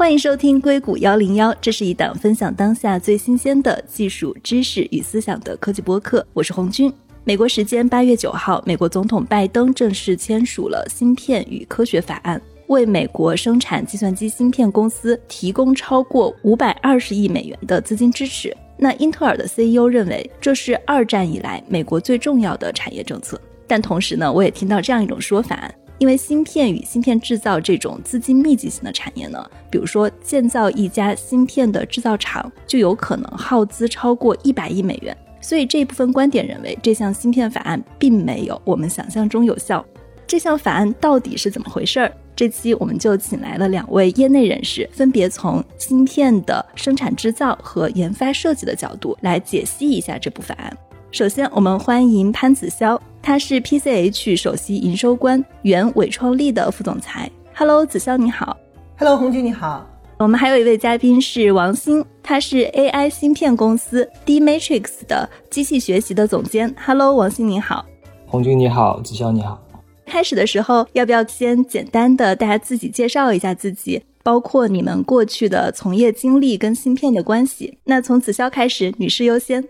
欢迎收听硅谷幺零幺，这是一档分享当下最新鲜的技术知识与思想的科技播客。我是红军。美国时间八月九号，美国总统拜登正式签署了《芯片与科学法案》，为美国生产计算机芯片公司提供超过五百二十亿美元的资金支持。那英特尔的 CEO 认为，这是二战以来美国最重要的产业政策。但同时呢，我也听到这样一种说法。因为芯片与芯片制造这种资金密集型的产业呢，比如说建造一家芯片的制造厂，就有可能耗资超过一百亿美元。所以这一部分观点认为，这项芯片法案并没有我们想象中有效。这项法案到底是怎么回事儿？这期我们就请来了两位业内人士，分别从芯片的生产制造和研发设计的角度来解析一下这部法案。首先，我们欢迎潘子潇。他是 PCH 首席营收官，原伟创力的副总裁。Hello，子潇你好。Hello，红军你好。我们还有一位嘉宾是王鑫，他是 AI 芯片公司 D Matrix 的机器学习的总监。Hello，王鑫你好。红军你好，子潇你好。开始的时候，要不要先简单的大家自己介绍一下自己，包括你们过去的从业经历跟芯片的关系？那从子潇开始，女士优先。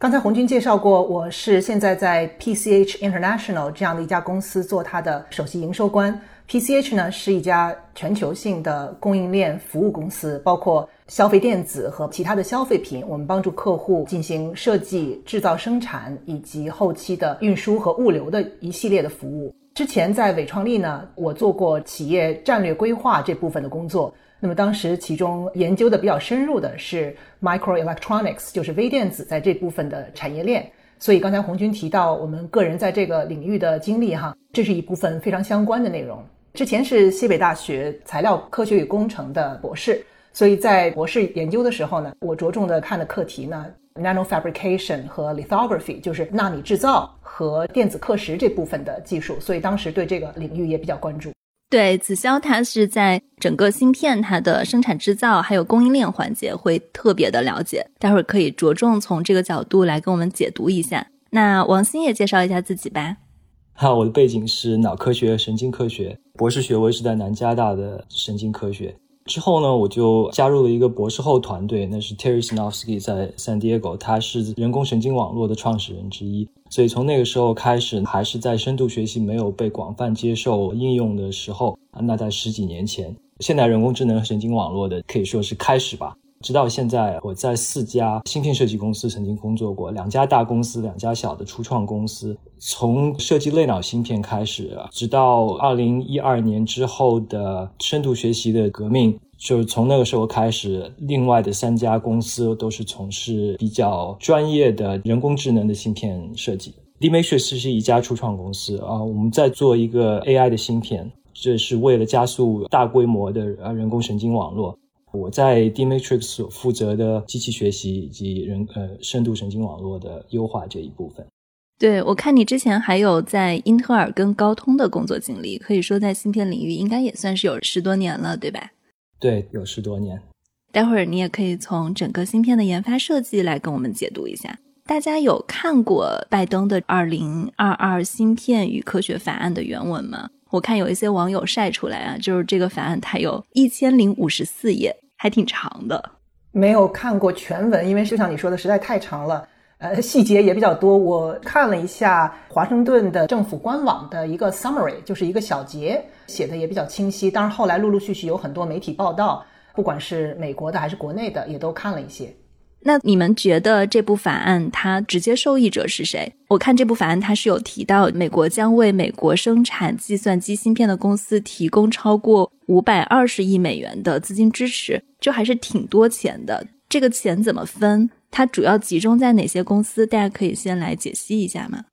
刚才红军介绍过，我是现在在 PCH International 这样的一家公司做它的首席营收官。PCH 呢是一家全球性的供应链服务公司，包括消费电子和其他的消费品。我们帮助客户进行设计、制造、生产以及后期的运输和物流的一系列的服务。之前在伟创力呢，我做过企业战略规划这部分的工作。那么当时其中研究的比较深入的是 microelectronics，就是微电子在这部分的产业链。所以刚才红军提到我们个人在这个领域的经历哈，这是一部分非常相关的内容。之前是西北大学材料科学与工程的博士，所以在博士研究的时候呢，我着重的看的课题呢，nano fabrication 和 lithography，就是纳米制造和电子刻蚀这部分的技术。所以当时对这个领域也比较关注。对，子潇他是在整个芯片它的生产制造还有供应链环节会特别的了解，待会儿可以着重从这个角度来跟我们解读一下。那王鑫也介绍一下自己吧。好，我的背景是脑科学、神经科学，博士学位是在南加大的神经科学。之后呢，我就加入了一个博士后团队，那是 Terry Snofsky 在 San Diego，他是人工神经网络的创始人之一。所以从那个时候开始，还是在深度学习没有被广泛接受应用的时候，那在十几年前，现代人工智能神经网络的可以说是开始吧。直到现在，我在四家芯片设计公司曾经工作过，两家大公司，两家小的初创公司。从设计类脑芯片开始，直到二零一二年之后的深度学习的革命，就是从那个时候开始，另外的三家公司都是从事比较专业的人工智能的芯片设计。Dimatrix 是一家初创公司啊，我们在做一个 AI 的芯片，这是为了加速大规模的呃人工神经网络。我在 d m a t r i x 所负责的机器学习以及人呃深度神经网络的优化这一部分。对，我看你之前还有在英特尔跟高通的工作经历，可以说在芯片领域应该也算是有十多年了，对吧？对，有十多年。待会儿你也可以从整个芯片的研发设计来跟我们解读一下。大家有看过拜登的《二零二二芯片与科学法案》的原文吗？我看有一些网友晒出来啊，就是这个法案它有一千零五十四页，还挺长的。没有看过全文，因为就像你说的，实在太长了。呃，细节也比较多。我看了一下华盛顿的政府官网的一个 summary，就是一个小节，写的也比较清晰。当然，后来陆陆续续有很多媒体报道，不管是美国的还是国内的，也都看了一些。那你们觉得这部法案它直接受益者是谁？我看这部法案它是有提到，美国将为美国生产计算机芯片的公司提供超过五百二十亿美元的资金支持，就还是挺多钱的。这个钱怎么分？它主要集中在哪些公司？大家可以先来解析一下吗？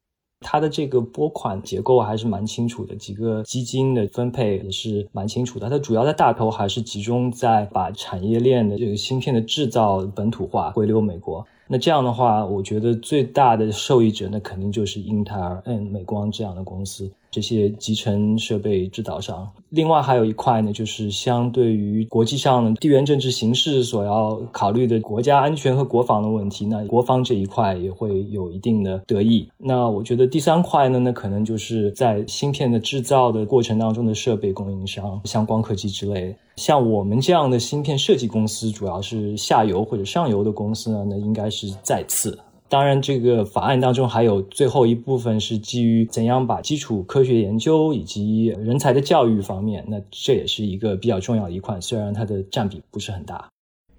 它的这个拨款结构还是蛮清楚的，几个基金的分配也是蛮清楚的。它主要的大头还是集中在把产业链的这个芯片的制造本土化，回流美国。那这样的话，我觉得最大的受益者那肯定就是英特尔、嗯美光这样的公司。这些集成设备制造商。另外还有一块呢，就是相对于国际上的地缘政治形势所要考虑的国家安全和国防的问题，那国防这一块也会有一定的得益。那我觉得第三块呢，那可能就是在芯片的制造的过程当中的设备供应商，像光刻机之类。像我们这样的芯片设计公司，主要是下游或者上游的公司呢，那应该是再次。当然，这个法案当中还有最后一部分是基于怎样把基础科学研究以及人才的教育方面，那这也是一个比较重要的一块，虽然它的占比不是很大。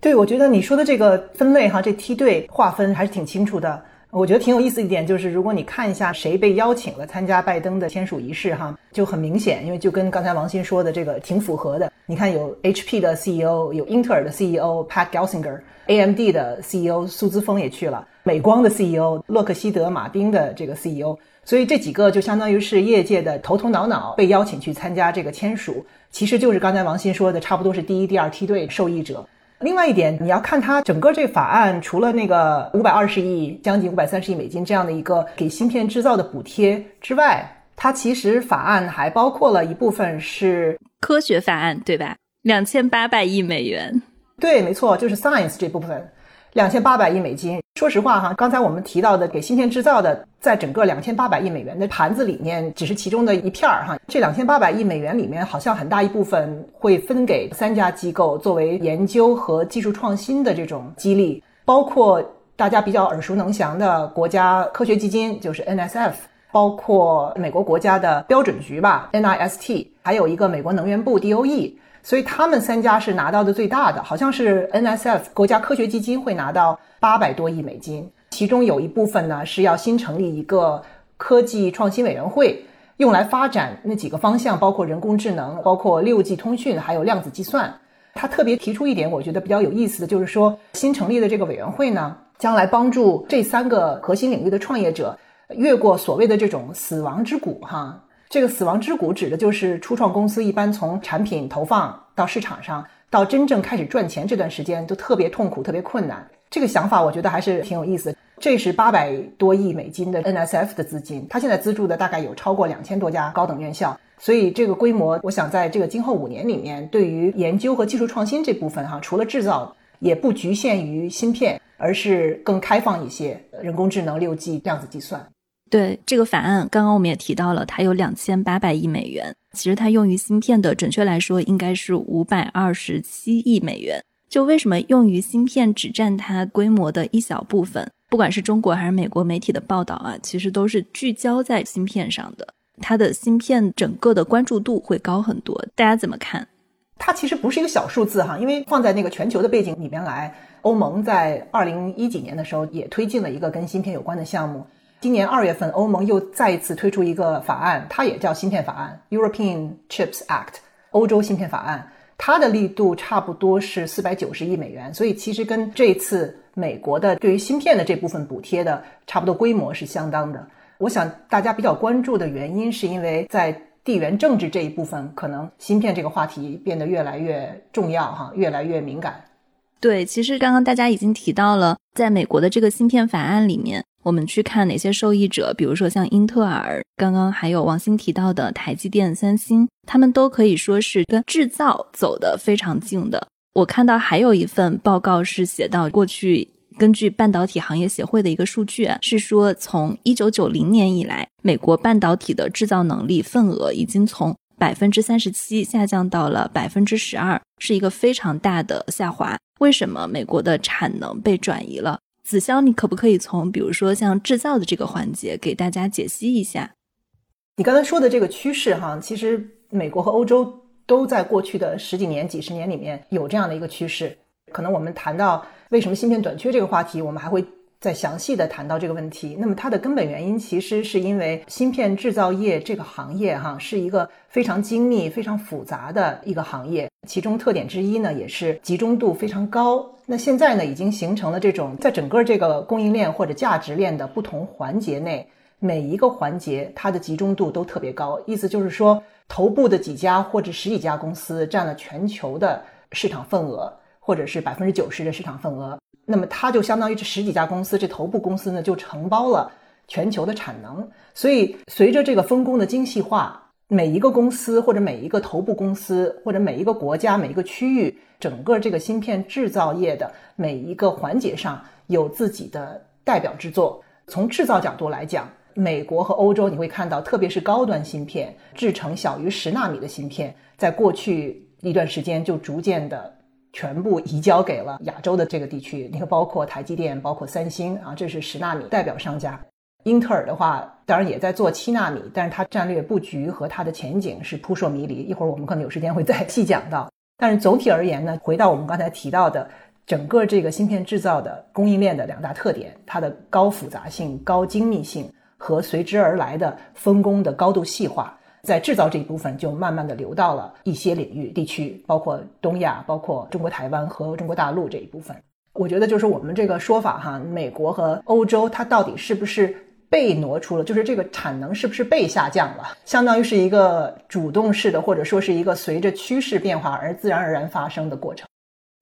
对，我觉得你说的这个分类哈，这梯队划分还是挺清楚的。我觉得挺有意思一点就是，如果你看一下谁被邀请了参加拜登的签署仪式哈，就很明显，因为就跟刚才王鑫说的这个挺符合的。你看有 HP 的 CEO，有英特尔的 CEO Pat Gelsinger，AMD 的 CEO 苏姿峰也去了。美光的 CEO 洛克希德马丁的这个 CEO，所以这几个就相当于是业界的头头脑脑被邀请去参加这个签署，其实就是刚才王鑫说的，差不多是第一、第二梯队受益者。另外一点，你要看它整个这个法案，除了那个五百二十亿、将近五百三十亿美金这样的一个给芯片制造的补贴之外，它其实法案还包括了一部分是科学法案，对吧？两千八百亿美元。对，没错，就是 science 这部分。两千八百亿美金，说实话哈，刚才我们提到的给芯片制造的，在整个两千八百亿美元的盘子里面，只是其中的一片儿哈。这两千八百亿美元里面，好像很大一部分会分给三家机构作为研究和技术创新的这种激励，包括大家比较耳熟能详的国家科学基金，就是 NSF，包括美国国家的标准局吧，NIST，还有一个美国能源部 DOE。所以他们三家是拿到的最大的，好像是 NSF 国家科学基金会拿到八百多亿美金，其中有一部分呢是要新成立一个科技创新委员会，用来发展那几个方向，包括人工智能、包括六 G 通讯，还有量子计算。他特别提出一点，我觉得比较有意思的就是说，新成立的这个委员会呢，将来帮助这三个核心领域的创业者越过所谓的这种死亡之谷，哈。这个死亡之谷指的就是初创公司一般从产品投放到市场上，到真正开始赚钱这段时间都特别痛苦、特别困难。这个想法我觉得还是挺有意思。这是八百多亿美金的 NSF 的资金，它现在资助的大概有超过两千多家高等院校，所以这个规模，我想在这个今后五年里面，对于研究和技术创新这部分哈，除了制造，也不局限于芯片，而是更开放一些，人工智能、六 G、量子计算。对这个法案，刚刚我们也提到了，它有两千八百亿美元。其实它用于芯片的，准确来说应该是五百二十七亿美元。就为什么用于芯片只占它规模的一小部分？不管是中国还是美国媒体的报道啊，其实都是聚焦在芯片上的。它的芯片整个的关注度会高很多。大家怎么看？它其实不是一个小数字哈，因为放在那个全球的背景里面来，欧盟在二零一几年的时候也推进了一个跟芯片有关的项目。今年二月份，欧盟又再一次推出一个法案，它也叫芯片法案 （European Chips Act），欧洲芯片法案。它的力度差不多是四百九十亿美元，所以其实跟这次美国的对于芯片的这部分补贴的差不多规模是相当的。我想大家比较关注的原因，是因为在地缘政治这一部分，可能芯片这个话题变得越来越重要，哈，越来越敏感。对，其实刚刚大家已经提到了，在美国的这个芯片法案里面。我们去看哪些受益者，比如说像英特尔，刚刚还有王鑫提到的台积电、三星，他们都可以说是跟制造走得非常近的。我看到还有一份报告是写到，过去根据半导体行业协会的一个数据，是说从一九九零年以来，美国半导体的制造能力份额已经从百分之三十七下降到了百分之十二，是一个非常大的下滑。为什么美国的产能被转移了？子潇，你可不可以从比如说像制造的这个环节给大家解析一下？你刚才说的这个趋势哈，其实美国和欧洲都在过去的十几年、几十年里面有这样的一个趋势。可能我们谈到为什么芯片短缺这个话题，我们还会。再详细的谈到这个问题，那么它的根本原因其实是因为芯片制造业这个行业哈是一个非常精密、非常复杂的一个行业，其中特点之一呢也是集中度非常高。那现在呢已经形成了这种在整个这个供应链或者价值链的不同环节内，每一个环节它的集中度都特别高。意思就是说，头部的几家或者十几家公司占了全球的市场份额，或者是百分之九十的市场份额。那么它就相当于这十几家公司，这头部公司呢就承包了全球的产能。所以，随着这个分工的精细化，每一个公司或者每一个头部公司或者每一个国家、每一个区域，整个这个芯片制造业的每一个环节上有自己的代表之作。从制造角度来讲，美国和欧洲你会看到，特别是高端芯片制成小于十纳米的芯片，在过去一段时间就逐渐的全部移交给了亚洲的这个地区。你看，包括台积电、包括三星啊，这是十纳米代表商家。英特尔的话，当然也在做七纳米，但是它战略布局和它的前景是扑朔迷离。一会儿我们可能有时间会再细讲到。但是总体而言呢，回到我们刚才提到的整个这个芯片制造的供应链的两大特点，它的高复杂性、高精密性和随之而来的分工的高度细化，在制造这一部分就慢慢的流到了一些领域地区，包括东亚、包括中国台湾和中国大陆这一部分。我觉得就是我们这个说法哈，美国和欧洲它到底是不是？被挪出了，就是这个产能是不是被下降了？相当于是一个主动式的，或者说是一个随着趋势变化而自然而然发生的过程。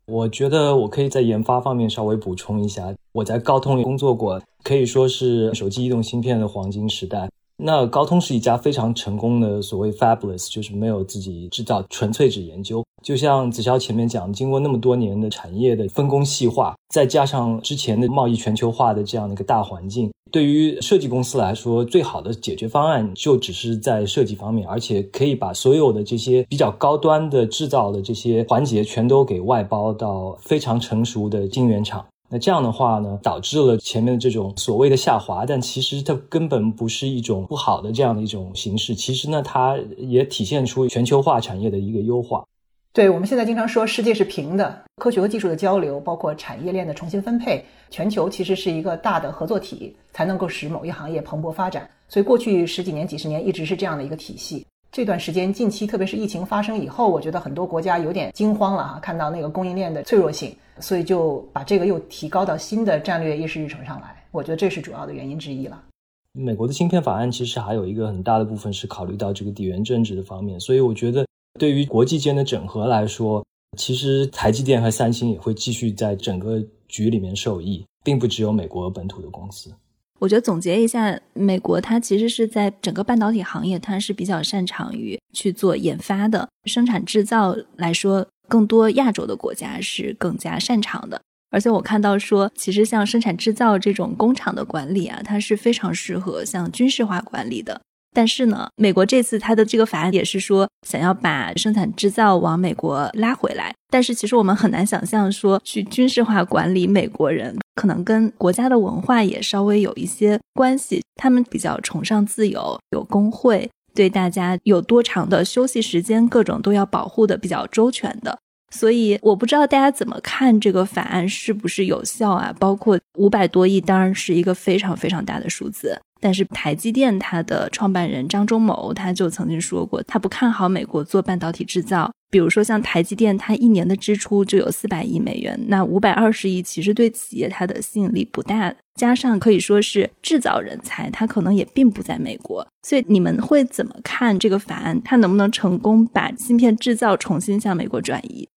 我觉得我可以在研发方面稍微补充一下，我在高通里工作过，可以说是手机移动芯片的黄金时代。那高通是一家非常成功的所谓 fabless，就是没有自己制造，纯粹只研究。就像子潇前面讲，经过那么多年的产业的分工细化，再加上之前的贸易全球化的这样的一个大环境，对于设计公司来说，最好的解决方案就只是在设计方面，而且可以把所有的这些比较高端的制造的这些环节全都给外包到非常成熟的晶圆厂。那这样的话呢，导致了前面的这种所谓的下滑，但其实它根本不是一种不好的这样的一种形式。其实呢，它也体现出全球化产业的一个优化。对我们现在经常说世界是平的，科学和技术的交流，包括产业链的重新分配，全球其实是一个大的合作体，才能够使某一行业蓬勃发展。所以过去十几年、几十年一直是这样的一个体系。这段时间，近期特别是疫情发生以后，我觉得很多国家有点惊慌了哈，看到那个供应链的脆弱性，所以就把这个又提高到新的战略议事日程上来。我觉得这是主要的原因之一了。美国的芯片法案其实还有一个很大的部分是考虑到这个地缘政治的方面，所以我觉得对于国际间的整合来说，其实台积电和三星也会继续在整个局里面受益，并不只有美国本土的公司。我觉得总结一下，美国它其实是在整个半导体行业，它是比较擅长于去做研发的，生产制造来说，更多亚洲的国家是更加擅长的。而且我看到说，其实像生产制造这种工厂的管理啊，它是非常适合像军事化管理的。但是呢，美国这次它的这个法案也是说想要把生产制造往美国拉回来。但是其实我们很难想象说去军事化管理美国人，可能跟国家的文化也稍微有一些关系。他们比较崇尚自由，有工会，对大家有多长的休息时间，各种都要保护的比较周全的。所以我不知道大家怎么看这个法案是不是有效啊？包括五百多亿，当然是一个非常非常大的数字。但是台积电它的创办人张忠谋他就曾经说过，他不看好美国做半导体制造。比如说像台积电，它一年的支出就有四百亿美元，那五百二十亿其实对企业它的吸引力不大。加上可以说是制造人才，它可能也并不在美国。所以你们会怎么看这个法案？它能不能成功把芯片制造重新向美国转移？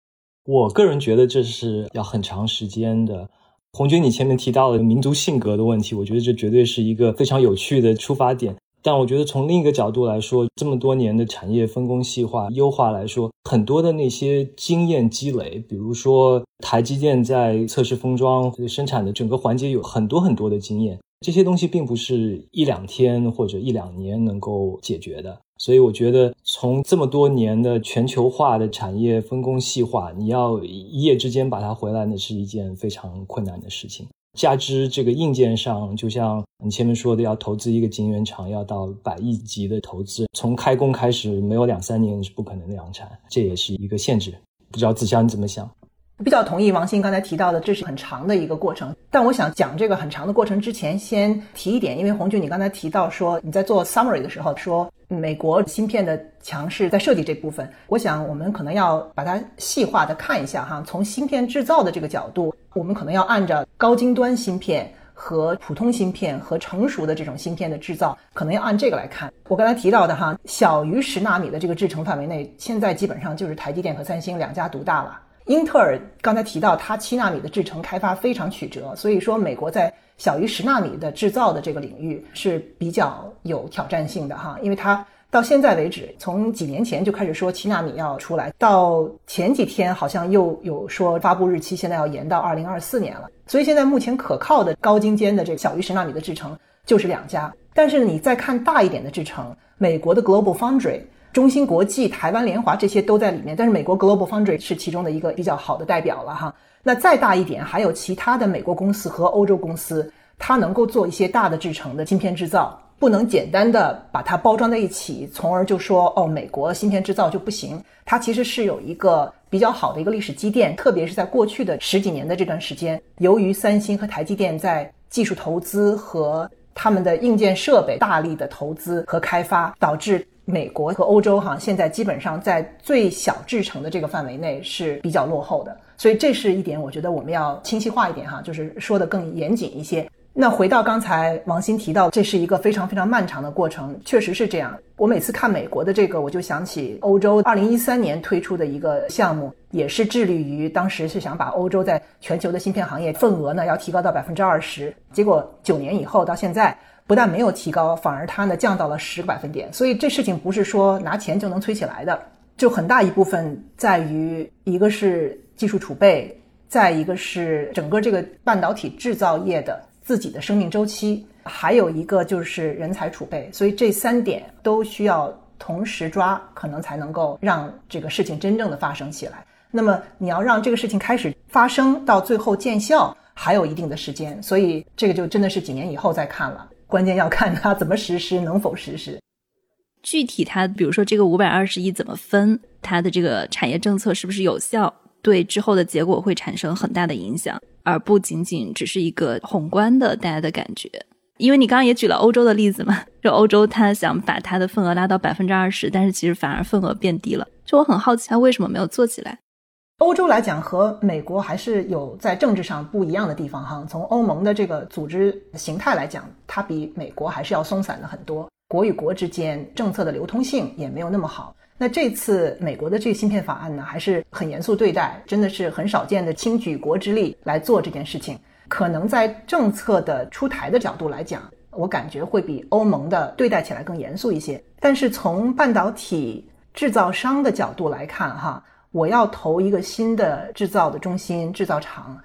我个人觉得这是要很长时间的。红军，你前面提到了民族性格的问题，我觉得这绝对是一个非常有趣的出发点。但我觉得从另一个角度来说，这么多年的产业分工细化、优化来说，很多的那些经验积累，比如说台积电在测试封装生产的整个环节有很多很多的经验，这些东西并不是一两天或者一两年能够解决的。所以我觉得，从这么多年的全球化的产业分工细化，你要一夜之间把它回来，那是一件非常困难的事情。加之这个硬件上，就像你前面说的，要投资一个晶圆厂，要到百亿级的投资，从开工开始没有两三年是不可能量产，这也是一个限制。不知道子香你怎么想？比较同意王鑫刚才提到的，这是很长的一个过程。但我想讲这个很长的过程之前，先提一点，因为红军你刚才提到说你在做 summary 的时候说美国芯片的强势在设计这部分，我想我们可能要把它细化的看一下哈。从芯片制造的这个角度，我们可能要按照高精端芯片和普通芯片和成熟的这种芯片的制造，可能要按这个来看。我刚才提到的哈，小于十纳米的这个制程范围内，现在基本上就是台积电和三星两家独大了。英特尔刚才提到，它七纳米的制程开发非常曲折，所以说美国在小于十纳米的制造的这个领域是比较有挑战性的哈，因为它到现在为止，从几年前就开始说七纳米要出来，到前几天好像又有说发布日期现在要延到二零二四年了，所以现在目前可靠的高精尖的这个小于十纳米的制程就是两家，但是你再看大一点的制程，美国的 Global Foundry。中芯国际、台湾联华这些都在里面，但是美国 Global Foundry 是其中的一个比较好的代表了哈。那再大一点，还有其他的美国公司和欧洲公司，它能够做一些大的制程的芯片制造，不能简单的把它包装在一起，从而就说哦，美国芯片制造就不行。它其实是有一个比较好的一个历史积淀，特别是在过去的十几年的这段时间，由于三星和台积电在技术投资和他们的硬件设备大力的投资和开发，导致。美国和欧洲哈，现在基本上在最小制成的这个范围内是比较落后的，所以这是一点，我觉得我们要清晰化一点哈，就是说的更严谨一些。那回到刚才王鑫提到，这是一个非常非常漫长的过程，确实是这样。我每次看美国的这个，我就想起欧洲二零一三年推出的一个项目，也是致力于当时是想把欧洲在全球的芯片行业份额呢要提高到百分之二十，结果九年以后到现在。不但没有提高，反而它呢降到了十个百分点。所以这事情不是说拿钱就能催起来的，就很大一部分在于一个是技术储备，再一个是整个这个半导体制造业的自己的生命周期，还有一个就是人才储备。所以这三点都需要同时抓，可能才能够让这个事情真正的发生起来。那么你要让这个事情开始发生到最后见效，还有一定的时间，所以这个就真的是几年以后再看了。关键要看它怎么实施，能否实施。具体它，比如说这个五百二十亿怎么分，它的这个产业政策是不是有效，对之后的结果会产生很大的影响，而不仅仅只是一个宏观的大家的感觉。因为你刚刚也举了欧洲的例子嘛，就欧洲它想把它的份额拉到百分之二十，但是其实反而份额变低了。就我很好奇，它为什么没有做起来？欧洲来讲和美国还是有在政治上不一样的地方哈。从欧盟的这个组织形态来讲，它比美国还是要松散的很多，国与国之间政策的流通性也没有那么好。那这次美国的这个芯片法案呢，还是很严肃对待，真的是很少见的倾举国之力来做这件事情。可能在政策的出台的角度来讲，我感觉会比欧盟的对待起来更严肃一些。但是从半导体制造商的角度来看哈。我要投一个新的制造的中心制造厂，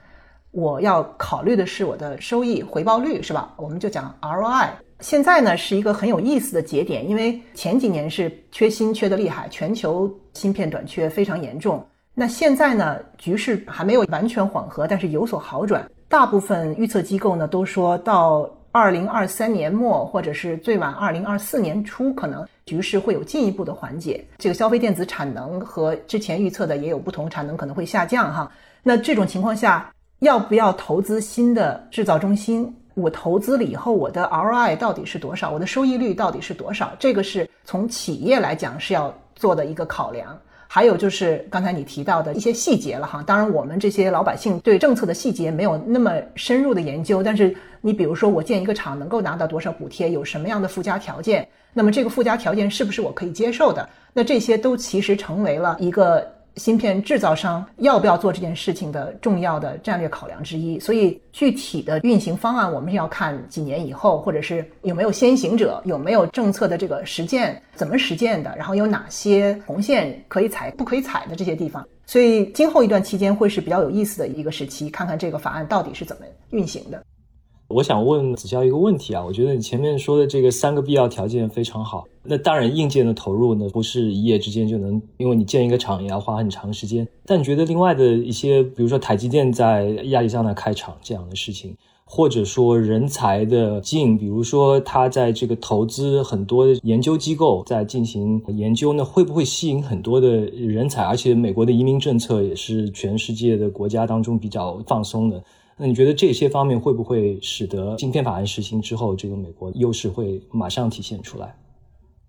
我要考虑的是我的收益回报率，是吧？我们就讲 ROI。现在呢是一个很有意思的节点，因为前几年是缺芯缺的厉害，全球芯片短缺非常严重。那现在呢局势还没有完全缓和，但是有所好转。大部分预测机构呢都说到。二零二三年末，或者是最晚二零二四年初，可能局势会有进一步的缓解。这个消费电子产能和之前预测的也有不同，产能可能会下降哈。那这种情况下，要不要投资新的制造中心？我投资了以后，我的 ROI 到底是多少？我的收益率到底是多少？这个是从企业来讲是要做的一个考量。还有就是刚才你提到的一些细节了哈，当然我们这些老百姓对政策的细节没有那么深入的研究，但是你比如说我建一个厂能够拿到多少补贴，有什么样的附加条件，那么这个附加条件是不是我可以接受的？那这些都其实成为了一个。芯片制造商要不要做这件事情的重要的战略考量之一，所以具体的运行方案我们是要看几年以后，或者是有没有先行者，有没有政策的这个实践，怎么实践的，然后有哪些红线可以踩，不可以踩的这些地方。所以今后一段期间会是比较有意思的一个时期，看看这个法案到底是怎么运行的。我想问子潇一个问题啊，我觉得你前面说的这个三个必要条件非常好。那当然，硬件的投入呢，不是一夜之间就能，因为你建一个厂也要花很长时间。但你觉得另外的一些，比如说台积电在亚利桑那开厂这样的事情，或者说人才的进，比如说他在这个投资很多研究机构在进行研究，那会不会吸引很多的人才？而且美国的移民政策也是全世界的国家当中比较放松的。那你觉得这些方面会不会使得芯片法案实行之后，这个美国优势会马上体现出来？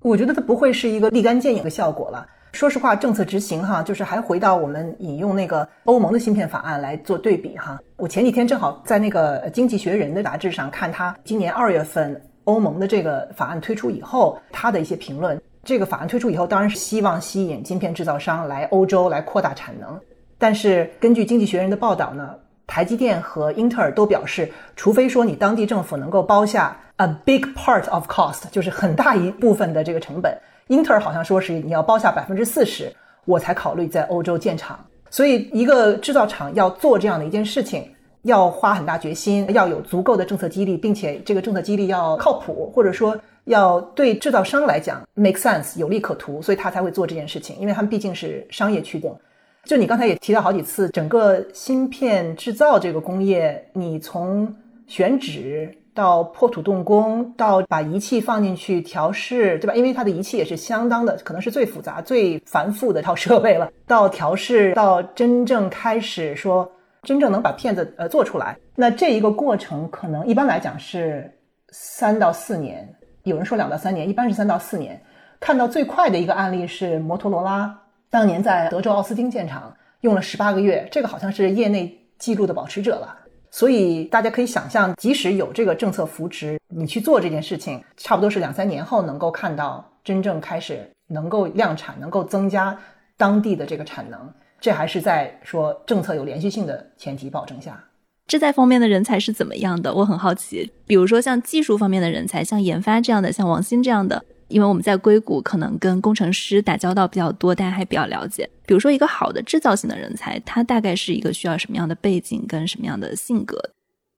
我觉得它不会是一个立竿见影的效果了。说实话，政策执行哈，就是还回到我们引用那个欧盟的芯片法案来做对比哈。我前几天正好在那个《经济学人》的杂志上看他今年二月份欧盟的这个法案推出以后，他的一些评论。这个法案推出以后，当然是希望吸引芯片制造商来欧洲来扩大产能。但是根据《经济学人》的报道呢，台积电和英特尔都表示，除非说你当地政府能够包下 a big part of cost，就是很大一部分的这个成本，英特尔好像说是你要包下百分之四十，我才考虑在欧洲建厂。所以，一个制造厂要做这样的一件事情，要花很大决心，要有足够的政策激励，并且这个政策激励要靠谱，或者说要对制造商来讲 make sense 有利可图，所以他才会做这件事情，因为他们毕竟是商业驱动。就你刚才也提到好几次，整个芯片制造这个工业，你从选址到破土动工，到把仪器放进去调试，对吧？因为它的仪器也是相当的，可能是最复杂、最繁复的一套设备了。到调试，到真正开始说真正能把片子呃做出来，那这一个过程可能一般来讲是三到四年，有人说两到三年，一般是三到四年。看到最快的一个案例是摩托罗拉。当年在德州奥斯汀建厂用了十八个月，这个好像是业内记录的保持者了。所以大家可以想象，即使有这个政策扶持，你去做这件事情，差不多是两三年后能够看到真正开始能够量产，能够增加当地的这个产能。这还是在说政策有连续性的前提保证下。这在方面的人才是怎么样的？我很好奇。比如说像技术方面的人才，像研发这样的，像王鑫这样的。因为我们在硅谷可能跟工程师打交道比较多，大家还比较了解。比如说，一个好的制造型的人才，他大概是一个需要什么样的背景跟什么样的性格？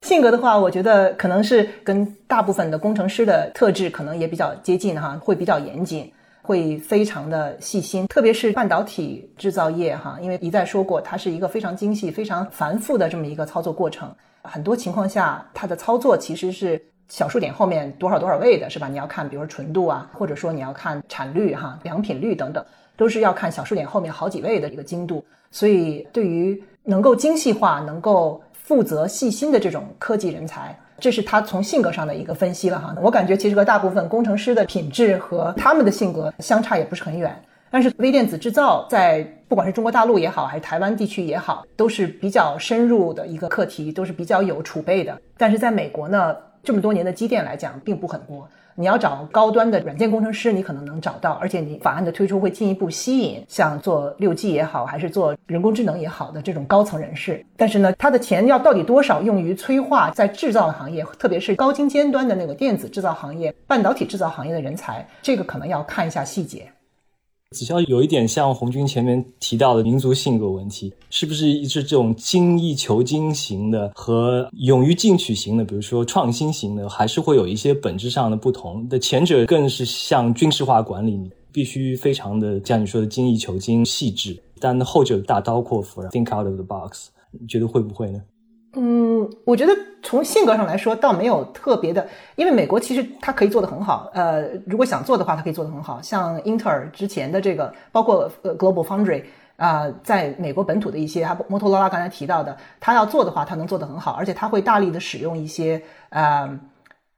性格的话，我觉得可能是跟大部分的工程师的特质可能也比较接近哈，会比较严谨，会非常的细心。特别是半导体制造业哈，因为一再说过，它是一个非常精细、非常繁复的这么一个操作过程。很多情况下，它的操作其实是。小数点后面多少多少位的是吧？你要看，比如说纯度啊，或者说你要看产率哈、良品率等等，都是要看小数点后面好几位的一个精度。所以，对于能够精细化、能够负责细心的这种科技人才，这是他从性格上的一个分析了哈。我感觉其实和大部分工程师的品质和他们的性格相差也不是很远。但是微电子制造在不管是中国大陆也好，还是台湾地区也好，都是比较深入的一个课题，都是比较有储备的。但是在美国呢？这么多年的积淀来讲，并不很多。你要找高端的软件工程师，你可能能找到，而且你法案的推出会进一步吸引像做六 G 也好，还是做人工智能也好的这种高层人士。但是呢，他的钱要到底多少用于催化在制造行业，特别是高精尖端的那个电子制造行业、半导体制造行业的人才，这个可能要看一下细节。子潇有一点像红军前面提到的民族性格问题，是不是是这种精益求精型的和勇于进取型的，比如说创新型的，还是会有一些本质上的不同？的前者更是像军事化管理，必须非常的像你说的精益求精、细致，但后者大刀阔斧，think out of the box，你觉得会不会呢？嗯，我觉得从性格上来说，倒没有特别的，因为美国其实它可以做得很好。呃，如果想做的话，它可以做得很好。像英特尔之前的这个，包括呃 Global Foundry 啊，在美国本土的一些，它摩托罗拉刚才提到的，它要做的话，它能做得很好，而且它会大力的使用一些呃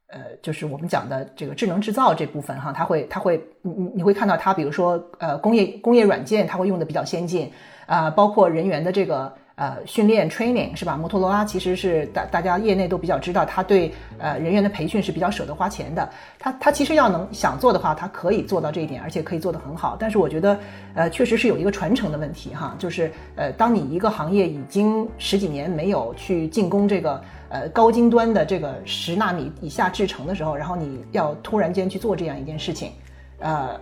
呃，就是我们讲的这个智能制造这部分哈，它会它会你你你会看到它，比如说呃工业工业软件，它会用的比较先进啊，包括人员的这个。呃，训练 training 是吧？摩托罗拉其实是大大家业内都比较知道，他对呃人员的培训是比较舍得花钱的。他他其实要能想做的话，他可以做到这一点，而且可以做得很好。但是我觉得，呃，确实是有一个传承的问题哈，就是呃，当你一个行业已经十几年没有去进攻这个呃高精端的这个十纳米以下制程的时候，然后你要突然间去做这样一件事情，呃。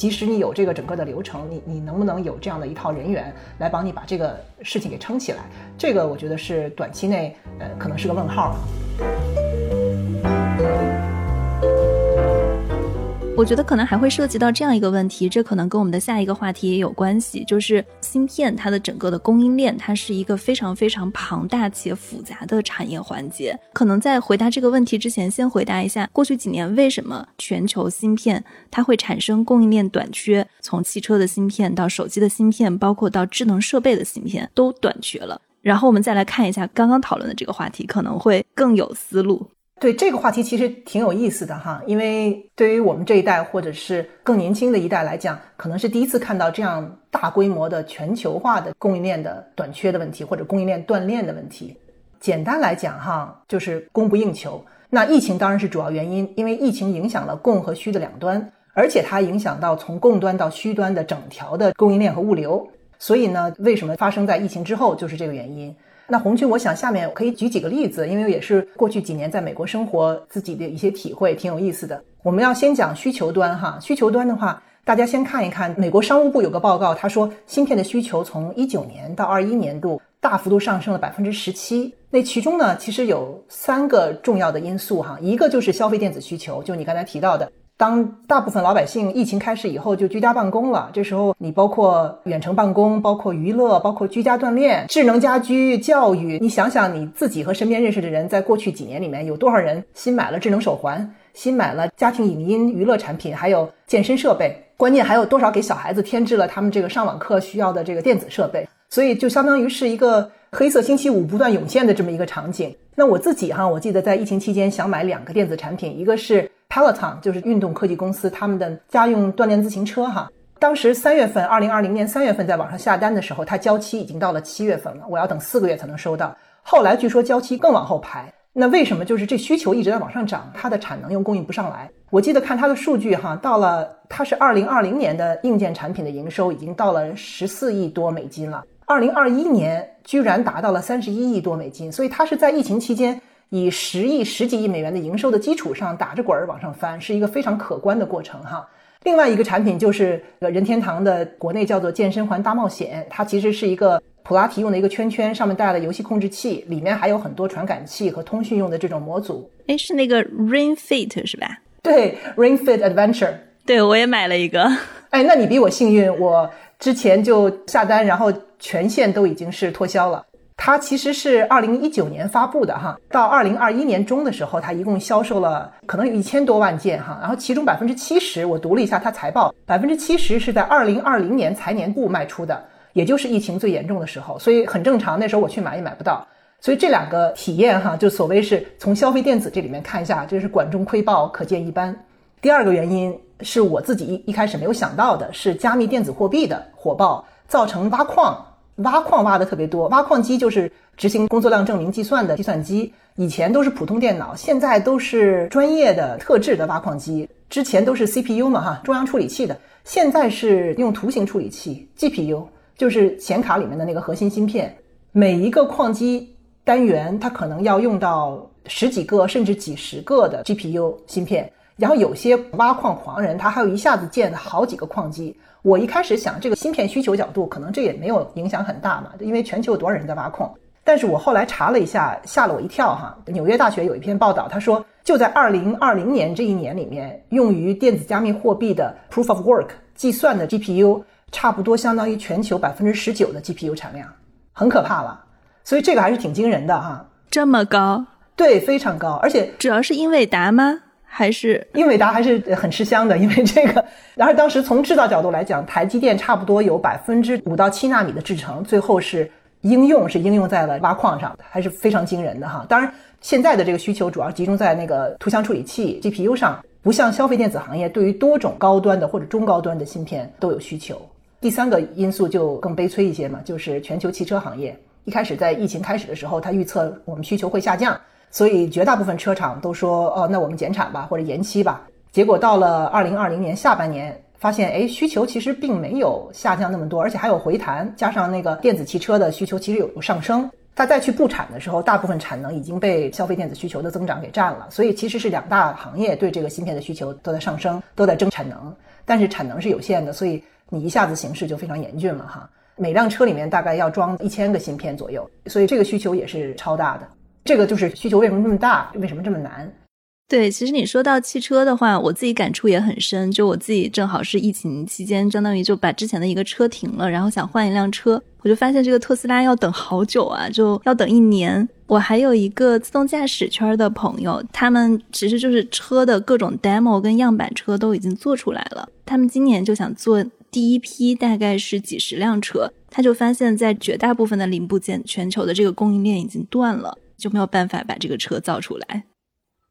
即使你有这个整个的流程，你你能不能有这样的一套人员来帮你把这个事情给撑起来？这个我觉得是短期内，呃，可能是个问号了。我觉得可能还会涉及到这样一个问题，这可能跟我们的下一个话题也有关系，就是芯片它的整个的供应链，它是一个非常非常庞大且复杂的产业环节。可能在回答这个问题之前，先回答一下过去几年为什么全球芯片它会产生供应链短缺，从汽车的芯片到手机的芯片，包括到智能设备的芯片都短缺了。然后我们再来看一下刚刚讨论的这个话题，可能会更有思路。对这个话题其实挺有意思的哈，因为对于我们这一代或者是更年轻的一代来讲，可能是第一次看到这样大规模的全球化的供应链的短缺的问题，或者供应链断链的问题。简单来讲哈，就是供不应求。那疫情当然是主要原因，因为疫情影响了供和需的两端，而且它影响到从供端到需端的整条的供应链和物流。所以呢，为什么发生在疫情之后，就是这个原因。那红军，我想下面可以举几个例子，因为也是过去几年在美国生活自己的一些体会，挺有意思的。我们要先讲需求端哈，需求端的话，大家先看一看美国商务部有个报告，他说芯片的需求从一九年到二一年度大幅度上升了百分之十七。那其中呢，其实有三个重要的因素哈，一个就是消费电子需求，就你刚才提到的。当大部分老百姓疫情开始以后就居家办公了，这时候你包括远程办公、包括娱乐、包括居家锻炼、智能家居、教育，你想想你自己和身边认识的人，在过去几年里面有多少人新买了智能手环，新买了家庭影音娱乐产品，还有健身设备，关键还有多少给小孩子添置了他们这个上网课需要的这个电子设备，所以就相当于是一个黑色星期五不断涌现的这么一个场景。那我自己哈，我记得在疫情期间想买两个电子产品，一个是。Peloton 就是运动科技公司，他们的家用锻炼自行车哈。当时三月份，二零二零年三月份在网上下单的时候，它交期已经到了七月份了，我要等四个月才能收到。后来据说交期更往后排，那为什么？就是这需求一直在往上涨，它的产能又供应不上来。我记得看它的数据哈，到了它是二零二零年的硬件产品的营收已经到了十四亿多美金了，二零二一年居然达到了三十一亿多美金，所以它是在疫情期间。以十亿、十几亿美元的营收的基础上打着滚儿往上翻，是一个非常可观的过程哈。另外一个产品就是任天堂的国内叫做健身环大冒险，它其实是一个普拉提用的一个圈圈，上面带了游戏控制器，里面还有很多传感器和通讯用的这种模组。哎，是那个 Ring Fit 是吧？对，Ring Fit Adventure。对，我也买了一个。哎，那你比我幸运，我之前就下单，然后全线都已经是脱销了。它其实是二零一九年发布的哈，到二零二一年中的时候，它一共销售了可能有一千多万件哈，然后其中百分之七十，我读了一下它财报，百分之七十是在二零二零年财年部卖出的，也就是疫情最严重的时候，所以很正常，那时候我去买也买不到，所以这两个体验哈，就所谓是从消费电子这里面看一下，这是管中窥豹，可见一斑。第二个原因是我自己一一开始没有想到的，是加密电子货币的火爆造成挖矿。挖矿挖的特别多，挖矿机就是执行工作量证明计算的计算机。以前都是普通电脑，现在都是专业的特制的挖矿机。之前都是 CPU 嘛，哈，中央处理器的，现在是用图形处理器 GPU，就是显卡里面的那个核心芯片。每一个矿机单元，它可能要用到十几个甚至几十个的 GPU 芯片。然后有些挖矿狂人，他还有一下子建好几个矿机。我一开始想，这个芯片需求角度，可能这也没有影响很大嘛，因为全球有多少人在挖矿。但是我后来查了一下，吓了我一跳哈。纽约大学有一篇报道，他说就在二零二零年这一年里面，用于电子加密货币的 Proof of Work 计算的 GPU，差不多相当于全球百分之十九的 GPU 产量，很可怕了。所以这个还是挺惊人的哈。这么高？对，非常高，而且主要是英伟达吗？还是英伟达还是很吃香的，因为这个。然后当时从制造角度来讲，台积电差不多有百分之五到七纳米的制程，最后是应用是应用在了挖矿上，还是非常惊人的哈。当然，现在的这个需求主要集中在那个图像处理器 GPU 上，不像消费电子行业对于多种高端的或者中高端的芯片都有需求。第三个因素就更悲催一些嘛，就是全球汽车行业一开始在疫情开始的时候，它预测我们需求会下降。所以绝大部分车厂都说，哦，那我们减产吧，或者延期吧。结果到了二零二零年下半年，发现，哎，需求其实并没有下降那么多，而且还有回弹，加上那个电子汽车的需求其实有有上升。它再去布产的时候，大部分产能已经被消费电子需求的增长给占了。所以其实是两大行业对这个芯片的需求都在上升，都在争产能，但是产能是有限的，所以你一下子形势就非常严峻了哈。每辆车里面大概要装一千个芯片左右，所以这个需求也是超大的。这个就是需求为什么这么大，为什么这么难？对，其实你说到汽车的话，我自己感触也很深。就我自己正好是疫情期间，相当于就把之前的一个车停了，然后想换一辆车，我就发现这个特斯拉要等好久啊，就要等一年。我还有一个自动驾驶圈的朋友，他们其实就是车的各种 demo 跟样板车都已经做出来了，他们今年就想做第一批，大概是几十辆车，他就发现，在绝大部分的零部件，全球的这个供应链已经断了。就没有办法把这个车造出来。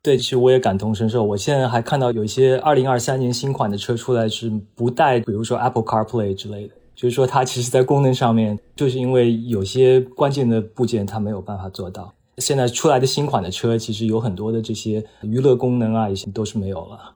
对，其实我也感同身受。我现在还看到有一些二零二三年新款的车出来是不带，比如说 Apple CarPlay 之类的，就是说它其实在功能上面，就是因为有些关键的部件它没有办法做到。现在出来的新款的车其实有很多的这些娱乐功能啊，已经都是没有了。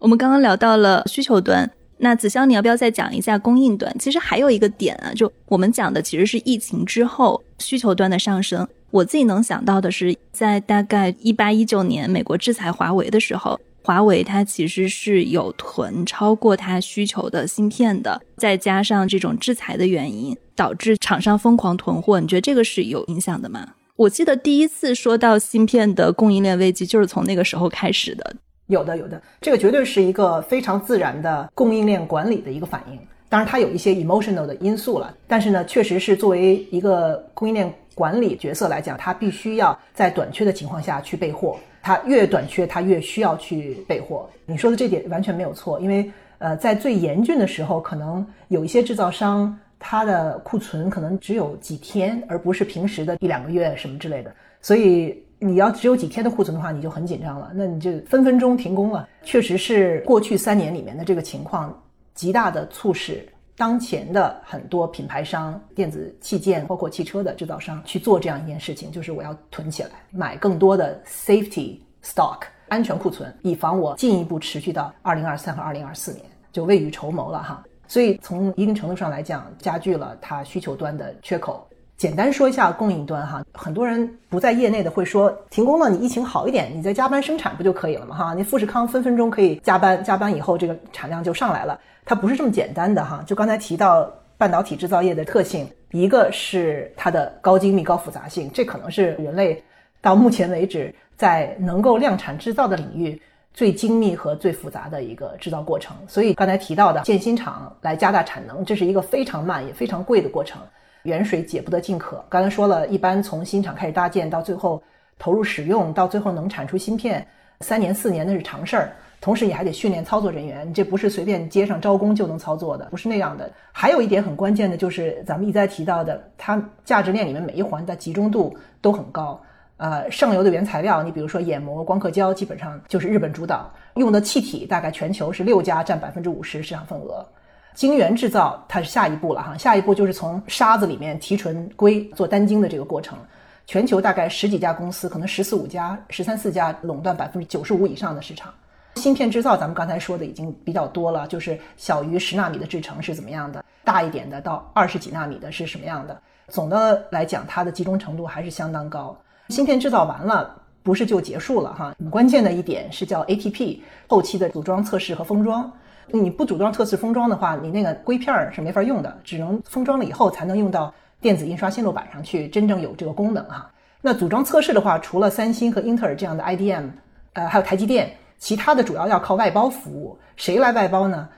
我们刚刚聊到了需求端。那子潇，你要不要再讲一下供应端？其实还有一个点啊，就我们讲的其实是疫情之后需求端的上升。我自己能想到的是，在大概一八一九年美国制裁华为的时候，华为它其实是有囤超过它需求的芯片的，再加上这种制裁的原因，导致厂商疯狂囤货。你觉得这个是有影响的吗？我记得第一次说到芯片的供应链危机，就是从那个时候开始的。有的，有的，这个绝对是一个非常自然的供应链管理的一个反应。当然，它有一些 emotional 的因素了，但是呢，确实是作为一个供应链管理角色来讲，它必须要在短缺的情况下去备货。它越短缺，它越需要去备货。你说的这点完全没有错，因为呃，在最严峻的时候，可能有一些制造商它的库存可能只有几天，而不是平时的一两个月什么之类的，所以。你要只有几天的库存的话，你就很紧张了，那你就分分钟停工了。确实是过去三年里面的这个情况，极大的促使当前的很多品牌商、电子器件，包括汽车的制造商去做这样一件事情，就是我要囤起来，买更多的 safety stock 安全库存，以防我进一步持续到二零二三和二零二四年，就未雨绸缪了哈。所以从一定程度上来讲，加剧了它需求端的缺口。简单说一下供应端哈，很多人不在业内的会说停工了，你疫情好一点，你再加班生产不就可以了吗？哈，你富士康分分钟可以加班，加班以后这个产量就上来了，它不是这么简单的哈。就刚才提到半导体制造业的特性，一个是它的高精密、高复杂性，这可能是人类到目前为止在能够量产制造的领域最精密和最复杂的一个制造过程。所以刚才提到的建新厂来加大产能，这是一个非常慢也非常贵的过程。远水解不得近渴。刚才说了一般从新厂开始搭建到最后投入使用，到最后能产出芯片，三年四年那是常事儿。同时你还得训练操作人员，你这不是随便街上招工就能操作的，不是那样的。还有一点很关键的就是咱们一再提到的，它价值链里面每一环的集中度都很高。呃，上游的原材料，你比如说眼膜、光刻胶，基本上就是日本主导。用的气体大概全球是六家占百分之五十市场份额。晶圆制造它是下一步了哈，下一步就是从沙子里面提纯硅做单晶的这个过程。全球大概十几家公司，可能十四五家、十三四家垄断百分之九十五以上的市场。芯片制造咱们刚才说的已经比较多了，就是小于十纳米的制程是怎么样的，大一点的到二十几纳米的是什么样的。总的来讲，它的集中程度还是相当高。芯片制造完了不是就结束了哈，关键的一点是叫 ATP 后期的组装测试和封装。你不组装测试封装的话，你那个硅片是没法用的，只能封装了以后才能用到电子印刷线路板上去，真正有这个功能哈。那组装测试的话，除了三星和英特尔这样的 IDM，呃，还有台积电，其他的主要要靠外包服务。谁来外包呢？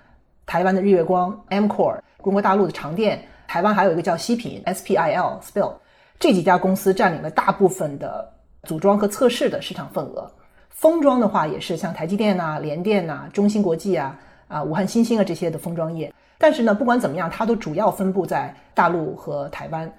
台湾的日月光、Amcor，中国大陆的长电，台湾还有一个叫西品 SPIL、Spill，这几家公司占领了大部分的组装和测试的市场份额。封装的话，也是像台积电呐、联电呐、中芯国际啊。啊，武汉新兴啊这些的封装业，但是呢，不管怎么样，它都主要分布在大陆和台湾，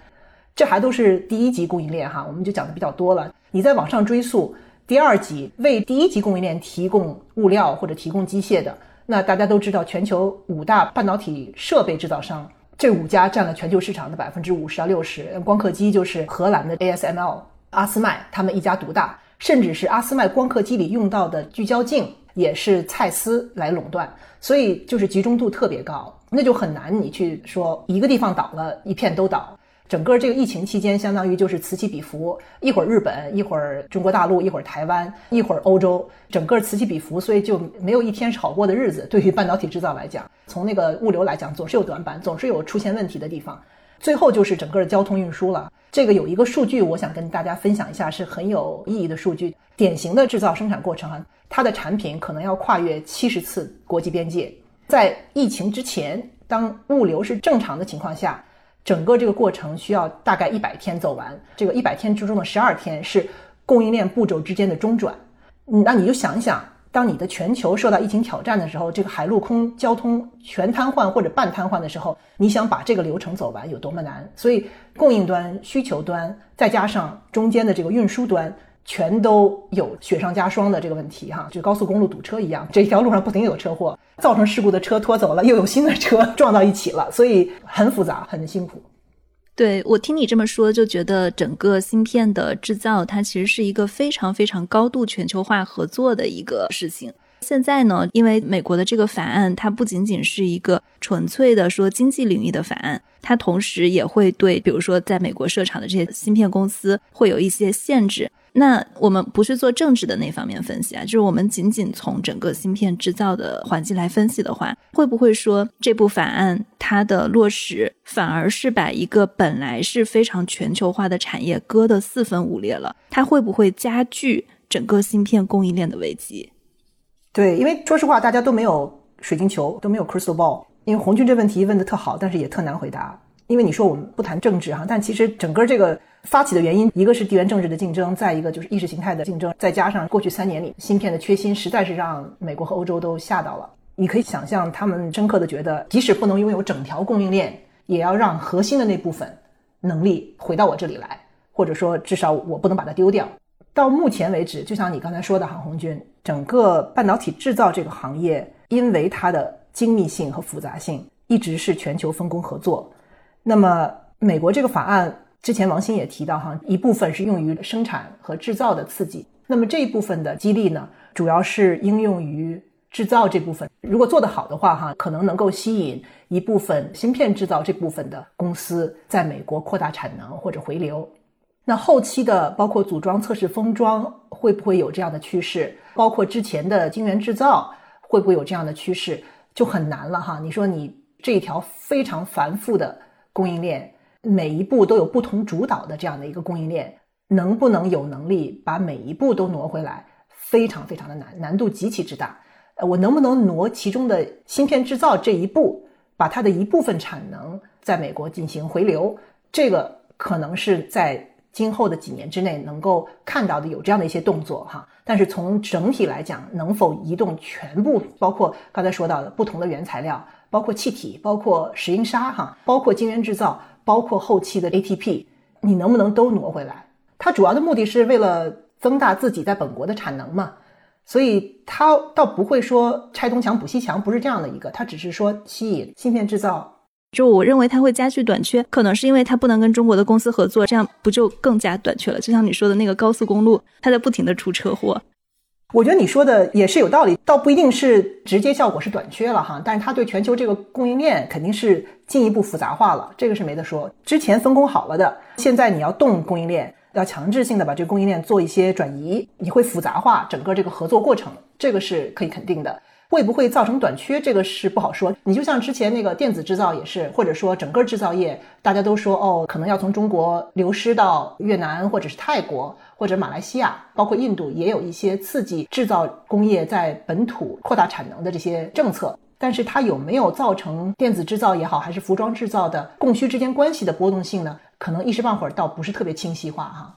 这还都是第一级供应链哈，我们就讲的比较多了。你再往上追溯，第二级为第一级供应链提供物料或者提供机械的，那大家都知道，全球五大半导体设备制造商，这五家占了全球市场的百分之五十到六十。光刻机就是荷兰的 ASML 阿斯麦，他们一家独大，甚至是阿斯麦光刻机里用到的聚焦镜。也是蔡司来垄断，所以就是集中度特别高，那就很难你去说一个地方倒了，一片都倒。整个这个疫情期间，相当于就是此起彼伏，一会儿日本，一会儿中国大陆，一会儿台湾，一会儿欧洲，整个此起彼伏，所以就没有一天是好过的日子。对于半导体制造来讲，从那个物流来讲，总是有短板，总是有出现问题的地方。最后就是整个的交通运输了。这个有一个数据，我想跟大家分享一下，是很有意义的数据。典型的制造生产过程啊，它的产品可能要跨越七十次国际边界。在疫情之前，当物流是正常的情况下，整个这个过程需要大概一百天走完。这个一百天之中的十二天是供应链步骤之间的中转。那你就想一想。当你的全球受到疫情挑战的时候，这个海陆空交通全瘫痪或者半瘫痪的时候，你想把这个流程走完有多么难？所以供应端、需求端，再加上中间的这个运输端，全都有雪上加霜的这个问题哈，就高速公路堵车一样，这条路上不停有车祸，造成事故的车拖走了，又有新的车撞到一起了，所以很复杂，很辛苦。对我听你这么说，就觉得整个芯片的制造，它其实是一个非常非常高度全球化合作的一个事情。现在呢，因为美国的这个法案，它不仅仅是一个纯粹的说经济领域的法案，它同时也会对，比如说在美国设厂的这些芯片公司会有一些限制。那我们不是做政治的那方面分析啊，就是我们仅仅从整个芯片制造的环境来分析的话，会不会说这部法案它的落实反而是把一个本来是非常全球化的产业割得四分五裂了？它会不会加剧整个芯片供应链的危机？对，因为说实话，大家都没有水晶球，都没有 crystal ball。因为红军这问题问的特好，但是也特难回答。因为你说我们不谈政治哈，但其实整个这个发起的原因，一个是地缘政治的竞争，再一个就是意识形态的竞争，再加上过去三年里芯片的缺芯，实在是让美国和欧洲都吓到了。你可以想象，他们深刻的觉得，即使不能拥有整条供应链，也要让核心的那部分能力回到我这里来，或者说至少我不能把它丢掉。到目前为止，就像你刚才说的，韩红军，整个半导体制造这个行业，因为它的精密性和复杂性，一直是全球分工合作。那么，美国这个法案之前王鑫也提到哈，一部分是用于生产和制造的刺激。那么这一部分的激励呢，主要是应用于制造这部分。如果做得好的话哈，可能能够吸引一部分芯片制造这部分的公司在美国扩大产能或者回流。那后期的包括组装、测试、封装，会不会有这样的趋势？包括之前的晶圆制造，会不会有这样的趋势？就很难了哈。你说你这一条非常繁复的供应链，每一步都有不同主导的这样的一个供应链，能不能有能力把每一步都挪回来？非常非常的难，难度极其之大。呃，我能不能挪其中的芯片制造这一步，把它的一部分产能在美国进行回流？这个可能是在。今后的几年之内能够看到的有这样的一些动作哈，但是从整体来讲，能否移动全部，包括刚才说到的不同的原材料，包括气体，包括石英砂哈，包括晶圆制造，包括后期的 ATP，你能不能都挪回来？它主要的目的是为了增大自己在本国的产能嘛，所以它倒不会说拆东墙补西墙，不是这样的一个，它只是说吸引芯片制造。就我认为它会加剧短缺，可能是因为它不能跟中国的公司合作，这样不就更加短缺了？就像你说的那个高速公路，它在不停的出车祸。我觉得你说的也是有道理，倒不一定是直接效果是短缺了哈，但是它对全球这个供应链肯定是进一步复杂化了，这个是没得说。之前分工好了的，现在你要动供应链，要强制性的把这个供应链做一些转移，你会复杂化整个这个合作过程，这个是可以肯定的。会不会造成短缺？这个是不好说。你就像之前那个电子制造也是，或者说整个制造业，大家都说哦，可能要从中国流失到越南或者是泰国或者马来西亚，包括印度也有一些刺激制造工业在本土扩大产能的这些政策。但是它有没有造成电子制造也好，还是服装制造的供需之间关系的波动性呢？可能一时半会儿倒不是特别清晰化哈。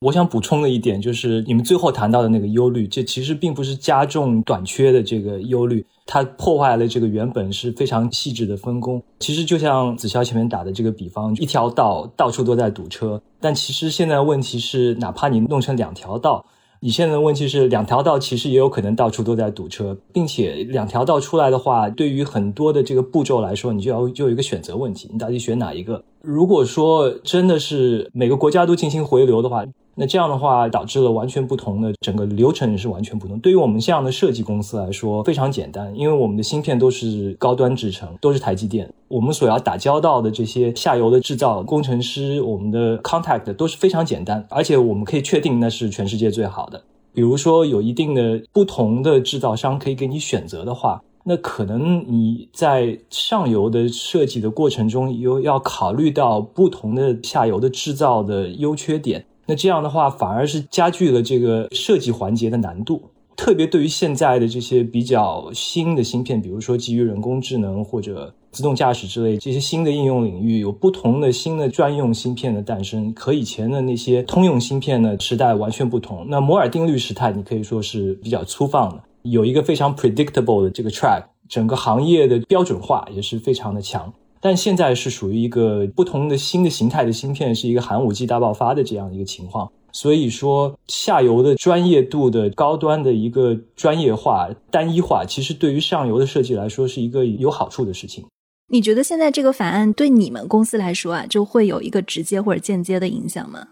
我想补充的一点就是，你们最后谈到的那个忧虑，这其实并不是加重短缺的这个忧虑，它破坏了这个原本是非常细致的分工。其实就像子潇前面打的这个比方，一条道到处都在堵车，但其实现在问题是，哪怕你弄成两条道。你现在的问题是，两条道其实也有可能到处都在堵车，并且两条道出来的话，对于很多的这个步骤来说，你就要就有一个选择问题，你到底选哪一个？如果说真的是每个国家都进行回流的话，那这样的话导致了完全不同的整个流程是完全不同。对于我们这样的设计公司来说，非常简单，因为我们的芯片都是高端制成，都是台积电，我们所要打交道的这些下游的制造工程师，我们的 contact 都是非常简单，而且我们可以确定那是全世界最好的。比如说有一定的不同的制造商可以给你选择的话，那可能你在上游的设计的过程中，又要考虑到不同的下游的制造的优缺点。那这样的话，反而是加剧了这个设计环节的难度。特别对于现在的这些比较新的芯片，比如说基于人工智能或者自动驾驶之类这些新的应用领域，有不同的新的专用芯片的诞生，和以前的那些通用芯片呢时代完全不同。那摩尔定律时代，你可以说是比较粗放的，有一个非常 predictable 的这个 track，整个行业的标准化也是非常的强。但现在是属于一个不同的新的形态的芯片，是一个寒武纪大爆发的这样一个情况。所以说，下游的专业度的高端的一个专业化、单一化，其实对于上游的设计来说是一个有好处的事情。你觉得现在这个法案对你们公司来说啊，就会有一个直接或者间接的影响吗？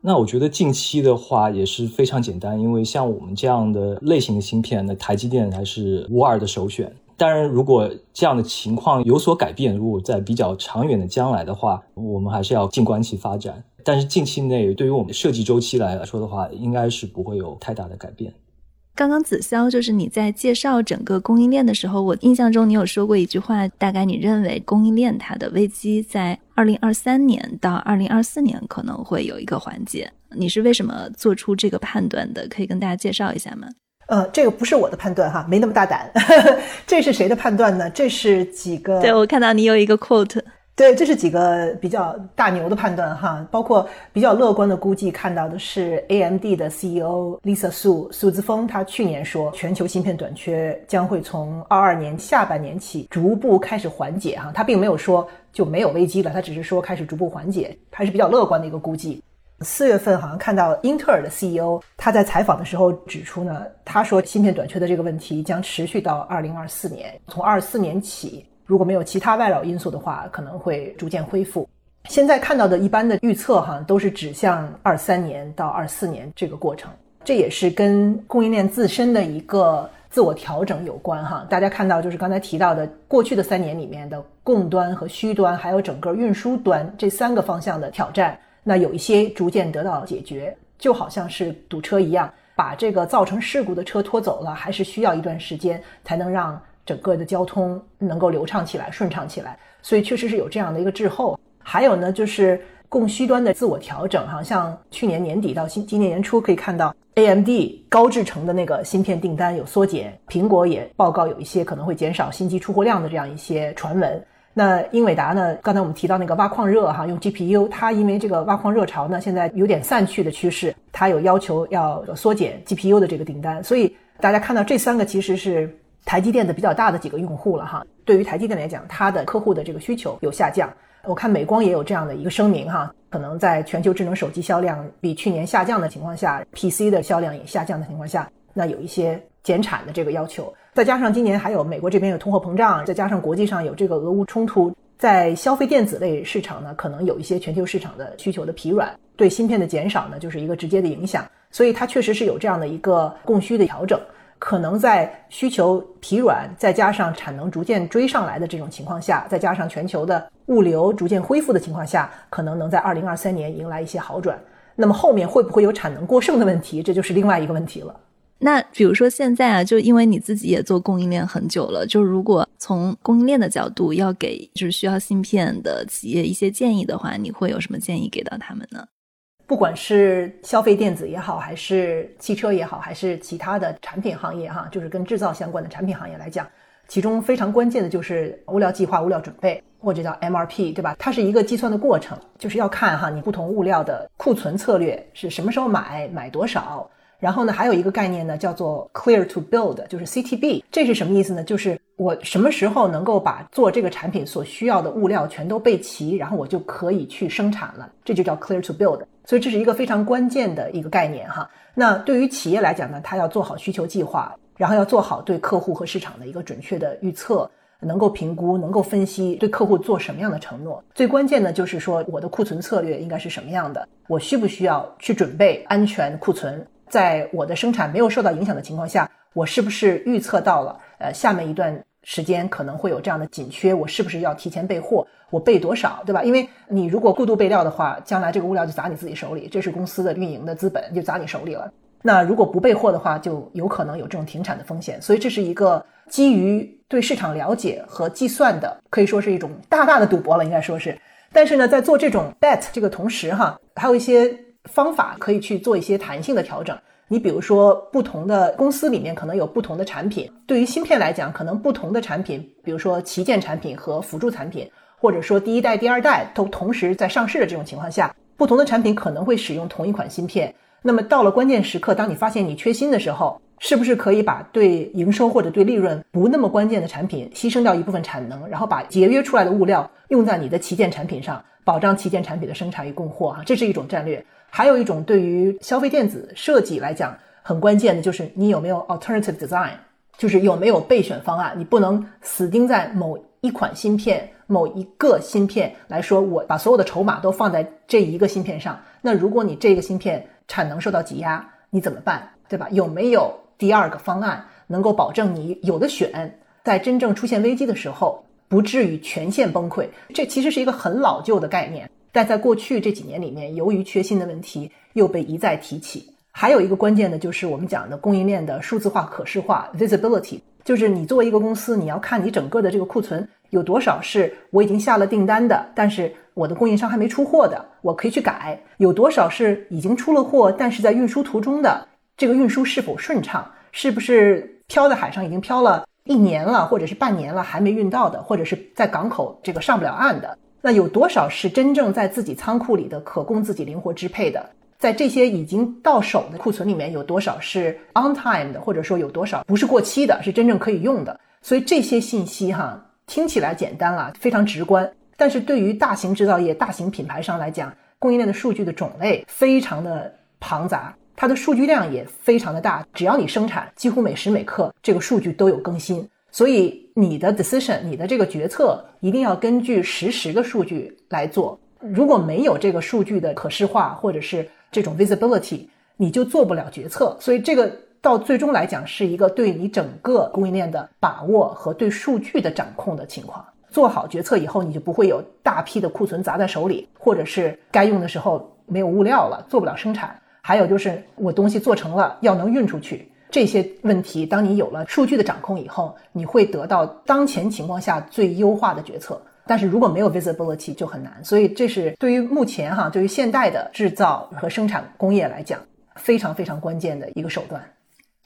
那我觉得近期的话也是非常简单，因为像我们这样的类型的芯片，那台积电还是无二的首选。当然，如果这样的情况有所改变，如果在比较长远的将来的话，我们还是要静观其发展。但是近期内，对于我们设计周期来说的话，应该是不会有太大的改变。刚刚子潇就是你在介绍整个供应链的时候，我印象中你有说过一句话，大概你认为供应链它的危机在二零二三年到二零二四年可能会有一个缓解。你是为什么做出这个判断的？可以跟大家介绍一下吗？呃，这个不是我的判断哈，没那么大胆。这是谁的判断呢？这是几个？对我看到你有一个 quote。对，这是几个比较大牛的判断哈，包括比较乐观的估计，看到的是 AMD 的 CEO Lisa Su 苏姿峰，他去年说全球芯片短缺将会从二二年下半年起逐步开始缓解哈，他并没有说就没有危机了，他只是说开始逐步缓解，还是比较乐观的一个估计。四月份好像看到英特尔的 CEO 他在采访的时候指出呢，他说芯片短缺的这个问题将持续到二零二四年，从二四年起。如果没有其他外扰因素的话，可能会逐渐恢复。现在看到的一般的预测，哈，都是指向二三年到二四年这个过程。这也是跟供应链自身的一个自我调整有关，哈。大家看到，就是刚才提到的，过去的三年里面的供端和需端，还有整个运输端这三个方向的挑战，那有一些逐渐得到解决，就好像是堵车一样，把这个造成事故的车拖走了，还是需要一段时间才能让。整个的交通能够流畅起来、顺畅起来，所以确实是有这样的一个滞后。还有呢，就是供需端的自我调整，哈，像去年年底到今今年年初可以看到，AMD 高制程的那个芯片订单有缩减，苹果也报告有一些可能会减少新机出货量的这样一些传闻。那英伟达呢，刚才我们提到那个挖矿热，哈，用 GPU，它因为这个挖矿热潮呢，现在有点散去的趋势，它有要求要缩减 GPU 的这个订单，所以大家看到这三个其实是。台积电的比较大的几个用户了哈，对于台积电来讲，它的客户的这个需求有下降。我看美光也有这样的一个声明哈，可能在全球智能手机销量比去年下降的情况下，PC 的销量也下降的情况下，那有一些减产的这个要求。再加上今年还有美国这边有通货膨胀，再加上国际上有这个俄乌冲突，在消费电子类市场呢，可能有一些全球市场的需求的疲软，对芯片的减少呢，就是一个直接的影响。所以它确实是有这样的一个供需的调整。可能在需求疲软，再加上产能逐渐追上来的这种情况下，再加上全球的物流逐渐恢复的情况下，可能能在二零二三年迎来一些好转。那么后面会不会有产能过剩的问题，这就是另外一个问题了。那比如说现在啊，就因为你自己也做供应链很久了，就如果从供应链的角度要给就是需要芯片的企业一些建议的话，你会有什么建议给到他们呢？不管是消费电子也好，还是汽车也好，还是其他的产品行业哈，就是跟制造相关的产品行业来讲，其中非常关键的就是物料计划、物料准备，或者叫 MRP，对吧？它是一个计算的过程，就是要看哈你不同物料的库存策略是什么时候买，买多少。然后呢，还有一个概念呢，叫做 clear to build，就是 CTB，这是什么意思呢？就是我什么时候能够把做这个产品所需要的物料全都备齐，然后我就可以去生产了，这就叫 clear to build。所以这是一个非常关键的一个概念哈。那对于企业来讲呢，它要做好需求计划，然后要做好对客户和市场的一个准确的预测，能够评估，能够分析对客户做什么样的承诺。最关键的就是说，我的库存策略应该是什么样的？我需不需要去准备安全库存？在我的生产没有受到影响的情况下，我是不是预测到了？呃，下面一段时间可能会有这样的紧缺，我是不是要提前备货？我备多少，对吧？因为你如果过度备料的话，将来这个物料就砸你自己手里，这是公司的运营的资本就砸你手里了。那如果不备货的话，就有可能有这种停产的风险。所以这是一个基于对市场了解和计算的，可以说是一种大大的赌博了，应该说是。但是呢，在做这种 bet 这个同时，哈，还有一些。方法可以去做一些弹性的调整。你比如说，不同的公司里面可能有不同的产品。对于芯片来讲，可能不同的产品，比如说旗舰产品和辅助产品，或者说第一代、第二代都同时在上市的这种情况下，不同的产品可能会使用同一款芯片。那么到了关键时刻，当你发现你缺芯的时候，是不是可以把对营收或者对利润不那么关键的产品牺牲掉一部分产能，然后把节约出来的物料用在你的旗舰产品上，保障旗舰产品的生产与供货？啊，这是一种战略。还有一种对于消费电子设计来讲很关键的，就是你有没有 alternative design，就是有没有备选方案。你不能死盯在某一款芯片、某一个芯片来说，我把所有的筹码都放在这一个芯片上。那如果你这个芯片产能受到挤压，你怎么办？对吧？有没有第二个方案能够保证你有的选，在真正出现危机的时候不至于全线崩溃？这其实是一个很老旧的概念，但在过去这几年里面，由于缺芯的问题又被一再提起。还有一个关键的就是我们讲的供应链的数字化、可视化 （visibility），就是你作为一个公司，你要看你整个的这个库存有多少是我已经下了订单的，但是我的供应商还没出货的，我可以去改；有多少是已经出了货，但是在运输途中的。这个运输是否顺畅？是不是漂在海上已经漂了一年了，或者是半年了还没运到的，或者是在港口这个上不了岸的？那有多少是真正在自己仓库里的，可供自己灵活支配的？在这些已经到手的库存里面，有多少是 on time 的，或者说有多少不是过期的，是真正可以用的？所以这些信息哈，听起来简单了，非常直观，但是对于大型制造业、大型品牌商来讲，供应链的数据的种类非常的庞杂。它的数据量也非常的大，只要你生产，几乎每时每刻这个数据都有更新。所以你的 decision，你的这个决策一定要根据实时的数据来做。如果没有这个数据的可视化或者是这种 visibility，你就做不了决策。所以这个到最终来讲是一个对你整个供应链的把握和对数据的掌控的情况。做好决策以后，你就不会有大批的库存砸在手里，或者是该用的时候没有物料了，做不了生产。还有就是我东西做成了要能运出去，这些问题，当你有了数据的掌控以后，你会得到当前情况下最优化的决策。但是如果没有 visibility 就很难，所以这是对于目前哈，对于现代的制造和生产工业来讲，非常非常关键的一个手段。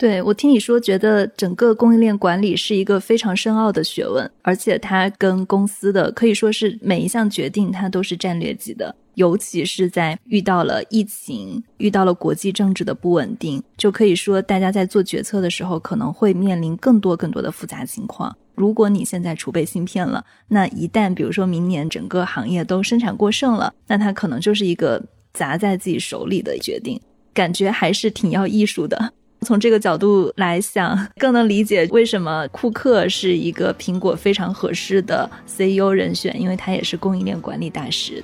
对我听你说，觉得整个供应链管理是一个非常深奥的学问，而且它跟公司的可以说是每一项决定，它都是战略级的。尤其是在遇到了疫情、遇到了国际政治的不稳定，就可以说大家在做决策的时候可能会面临更多更多的复杂情况。如果你现在储备芯片了，那一旦比如说明年整个行业都生产过剩了，那它可能就是一个砸在自己手里的决定，感觉还是挺要艺术的。从这个角度来想，更能理解为什么库克是一个苹果非常合适的 CEO 人选，因为他也是供应链管理大师。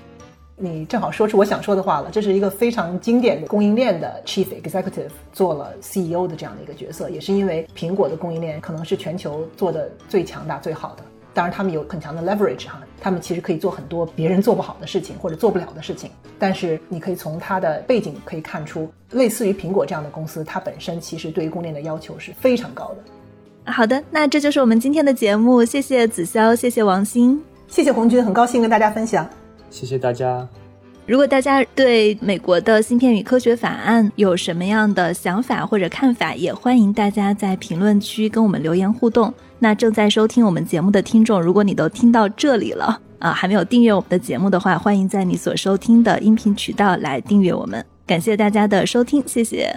你正好说出我想说的话了。这是一个非常经典的供应链的 chief executive 做了 CEO 的这样的一个角色，也是因为苹果的供应链可能是全球做的最强大、最好的。当然，他们有很强的 leverage 哈，他们其实可以做很多别人做不好的事情或者做不了的事情。但是你可以从他的背景可以看出，类似于苹果这样的公司，它本身其实对于供应链的要求是非常高的。好的，那这就是我们今天的节目。谢谢子潇，谢谢王鑫，谢谢红军，很高兴跟大家分享。谢谢大家。如果大家对美国的芯片与科学法案有什么样的想法或者看法，也欢迎大家在评论区跟我们留言互动。那正在收听我们节目的听众，如果你都听到这里了啊，还没有订阅我们的节目的话，欢迎在你所收听的音频渠道来订阅我们。感谢大家的收听，谢谢。